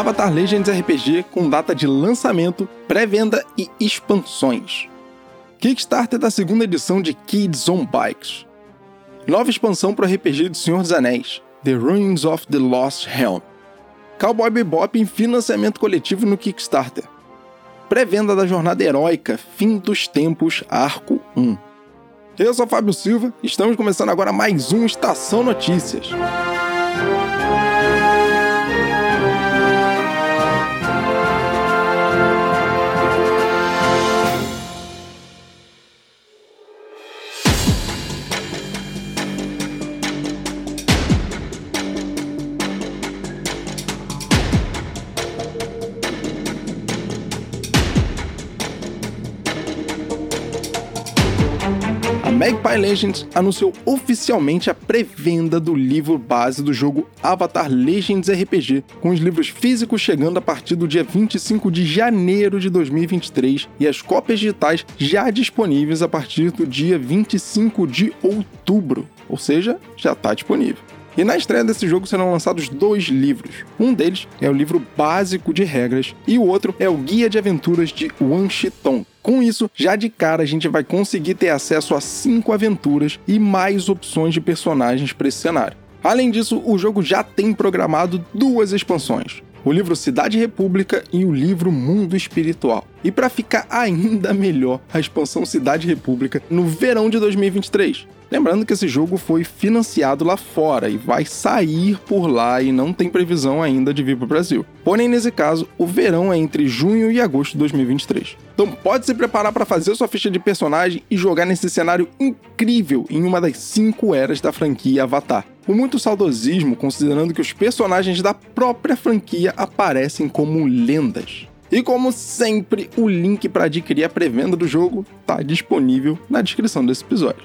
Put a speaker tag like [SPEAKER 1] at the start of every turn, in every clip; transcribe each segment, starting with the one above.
[SPEAKER 1] Avatar Legends RPG com data de lançamento, pré-venda e expansões. Kickstarter da segunda edição de Kids on Bikes. Nova expansão para o RPG do Senhor dos Anéis, The Ruins of the Lost Helm. Cowboy Bebop em financiamento coletivo no Kickstarter. Pré-venda da jornada heróica Fim dos Tempos Arco 1. Eu sou Fábio Silva, estamos começando agora mais um Estação Notícias. Magpie Legends anunciou oficialmente a pré-venda do livro base do jogo Avatar Legends RPG, com os livros físicos chegando a partir do dia 25 de janeiro de 2023 e as cópias digitais já disponíveis a partir do dia 25 de outubro, ou seja, já está disponível. E na estreia desse jogo serão lançados dois livros. Um deles é o livro básico de regras e o outro é o Guia de Aventuras de Wan Shitong, com isso, já de cara a gente vai conseguir ter acesso a cinco aventuras e mais opções de personagens para esse cenário. Além disso, o jogo já tem programado duas expansões: o livro Cidade República e o livro Mundo Espiritual. E para ficar ainda melhor, a expansão Cidade República no verão de 2023. Lembrando que esse jogo foi financiado lá fora e vai sair por lá e não tem previsão ainda de vir para o Brasil. Porém, nesse caso, o verão é entre junho e agosto de 2023. Então pode se preparar para fazer sua ficha de personagem e jogar nesse cenário incrível em uma das cinco eras da franquia Avatar. Com muito saudosismo, considerando que os personagens da própria franquia aparecem como lendas. E como sempre, o link para adquirir a pré-venda do jogo está disponível na descrição desse episódio.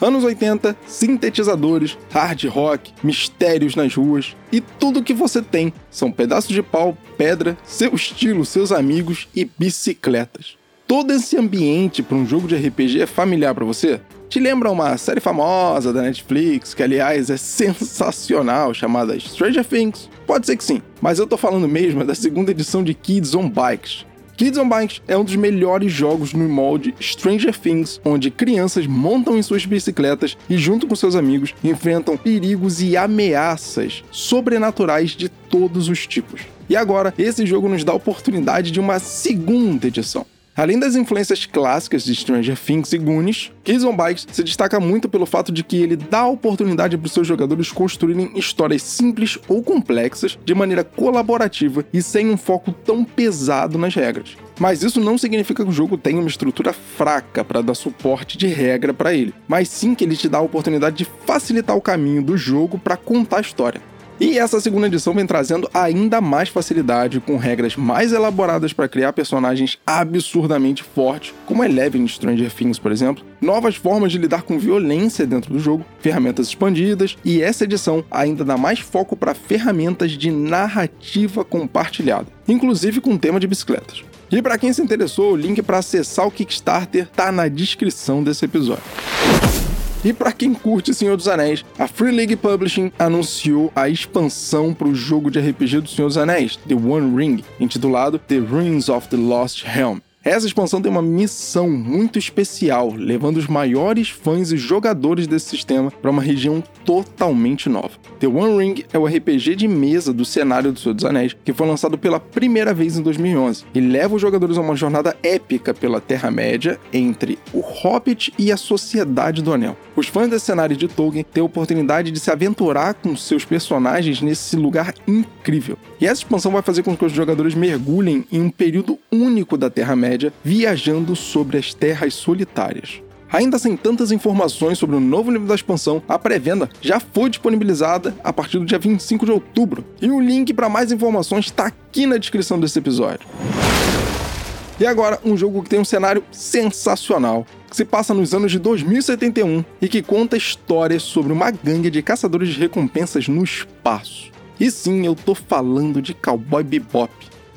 [SPEAKER 1] Anos 80, sintetizadores, hard rock, mistérios nas ruas e tudo que você tem são pedaços de pau, pedra, seu estilo, seus amigos e bicicletas. Todo esse ambiente para um jogo de RPG é familiar para você? Te lembra uma série famosa da Netflix, que aliás é sensacional, chamada Stranger Things? Pode ser que sim, mas eu tô falando mesmo da segunda edição de Kids on Bikes, Kids on Bikes é um dos melhores jogos no molde Stranger Things, onde crianças montam em suas bicicletas e, junto com seus amigos, enfrentam perigos e ameaças sobrenaturais de todos os tipos. E agora, esse jogo nos dá a oportunidade de uma segunda edição. Além das influências clássicas de Stranger Things e Goonies, Kids Bikes se destaca muito pelo fato de que ele dá a oportunidade para os seus jogadores construírem histórias simples ou complexas de maneira colaborativa e sem um foco tão pesado nas regras. Mas isso não significa que o jogo tenha uma estrutura fraca para dar suporte de regra para ele, mas sim que ele te dá a oportunidade de facilitar o caminho do jogo para contar a história. E essa segunda edição vem trazendo ainda mais facilidade, com regras mais elaboradas para criar personagens absurdamente fortes, como Eleven Stranger Things, por exemplo, novas formas de lidar com violência dentro do jogo, ferramentas expandidas, e essa edição ainda dá mais foco para ferramentas de narrativa compartilhada, inclusive com tema de bicicletas. E para quem se interessou, o link para acessar o Kickstarter tá na descrição desse episódio. E para quem curte Senhor dos Anéis, a Free League Publishing anunciou a expansão para o jogo de RPG do Senhor dos Anéis, The One Ring, intitulado The Ruins of the Lost Helm. Essa expansão tem uma missão muito especial, levando os maiores fãs e jogadores desse sistema para uma região totalmente nova. The One Ring é o RPG de mesa do cenário do Senhor dos Anéis, que foi lançado pela primeira vez em 2011 e leva os jogadores a uma jornada épica pela Terra-média entre o Hobbit e a Sociedade do Anel. Os fãs desse cenário de Tolkien têm a oportunidade de se aventurar com seus personagens nesse lugar incrível. E essa expansão vai fazer com que os jogadores mergulhem em um período único da Terra-média viajando sobre as terras solitárias. Ainda sem tantas informações sobre o novo livro da expansão, a pré-venda já foi disponibilizada a partir do dia 25 de outubro. E o link para mais informações está aqui na descrição desse episódio. E agora, um jogo que tem um cenário sensacional, que se passa nos anos de 2071 e que conta histórias sobre uma gangue de caçadores de recompensas no espaço. E sim, eu tô falando de Cowboy Bebop.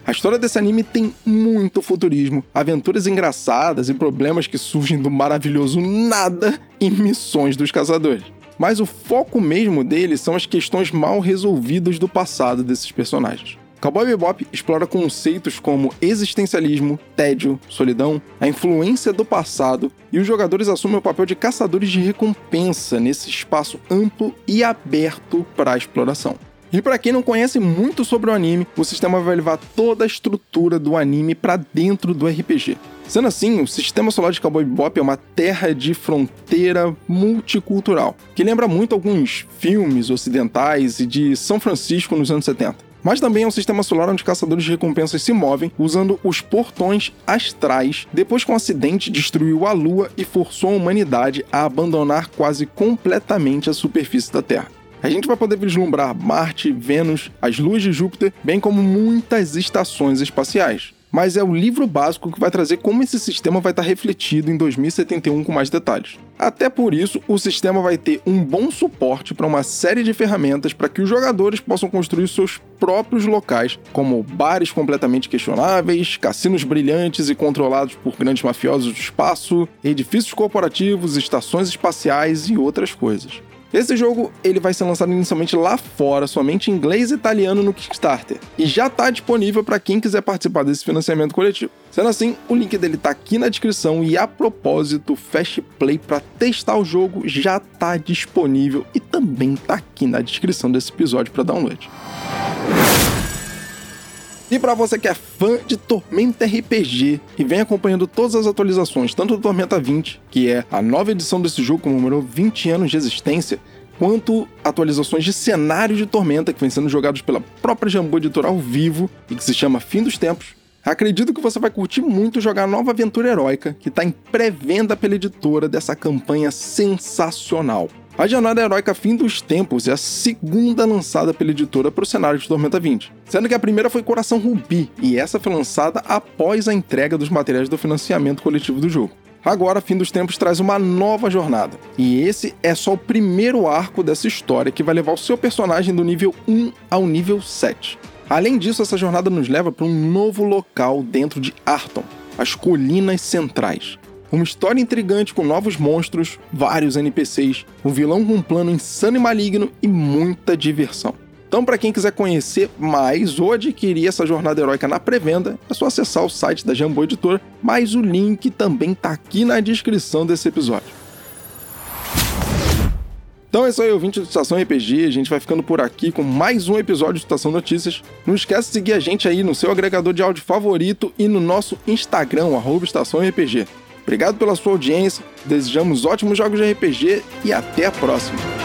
[SPEAKER 1] A história desse anime tem muito futurismo, aventuras engraçadas e problemas que surgem do maravilhoso nada e missões dos caçadores. Mas o foco mesmo dele são as questões mal resolvidas do passado desses personagens. Cowboy Bebop explora conceitos como existencialismo, tédio, solidão, a influência do passado, e os jogadores assumem o papel de caçadores de recompensa nesse espaço amplo e aberto para a exploração. E para quem não conhece muito sobre o anime, o sistema vai levar toda a estrutura do anime para dentro do RPG. Sendo assim, o sistema solar de Cowboy Bebop é uma terra de fronteira multicultural, que lembra muito alguns filmes ocidentais e de São Francisco nos anos 70 mas também é um sistema solar onde caçadores de recompensas se movem usando os portões astrais depois que um acidente destruiu a Lua e forçou a humanidade a abandonar quase completamente a superfície da Terra. A gente vai poder vislumbrar Marte, Vênus, as luas de Júpiter, bem como muitas estações espaciais mas é o livro básico que vai trazer como esse sistema vai estar refletido em 2071 com mais detalhes. Até por isso, o sistema vai ter um bom suporte para uma série de ferramentas para que os jogadores possam construir seus próprios locais, como bares completamente questionáveis, cassinos brilhantes e controlados por grandes mafiosos do espaço, edifícios corporativos, estações espaciais e outras coisas. Esse jogo ele vai ser lançado inicialmente lá fora, somente em inglês e italiano no Kickstarter, e já está disponível para quem quiser participar desse financiamento coletivo. Sendo assim, o link dele está aqui na descrição e a propósito, Fast Play para testar o jogo já está disponível e também está aqui na descrição desse episódio para download. E para você que é fã de Tormenta RPG e vem acompanhando todas as atualizações, tanto do Tormenta 20, que é a nova edição desse jogo que comemorou 20 anos de existência, quanto atualizações de cenário de Tormenta que vem sendo jogados pela própria Jambô Editora ao vivo e que se chama Fim dos Tempos. Acredito que você vai curtir muito jogar a nova aventura heróica que está em pré-venda pela editora dessa campanha sensacional. A Jornada Heróica Fim dos Tempos é a segunda lançada pela editora para o cenário de Tormenta 20, sendo que a primeira foi Coração Rubi, e essa foi lançada após a entrega dos materiais do financiamento coletivo do jogo. Agora, Fim dos Tempos traz uma nova jornada, e esse é só o primeiro arco dessa história que vai levar o seu personagem do nível 1 ao nível 7. Além disso, essa jornada nos leva para um novo local dentro de Arton, as Colinas Centrais, uma história intrigante com novos monstros, vários NPCs, um vilão com um plano insano e maligno e muita diversão. Então, para quem quiser conhecer mais ou adquirir essa jornada heróica na pré-venda, é só acessar o site da Jambô Editor, mas o link também está aqui na descrição desse episódio. Então é isso aí, ouvinte do Estação RPG. A gente vai ficando por aqui com mais um episódio de Estação Notícias. Não esquece de seguir a gente aí no seu agregador de áudio favorito e no nosso Instagram, arroba Estação RPG. Obrigado pela sua audiência, desejamos ótimos jogos de RPG e até a próxima!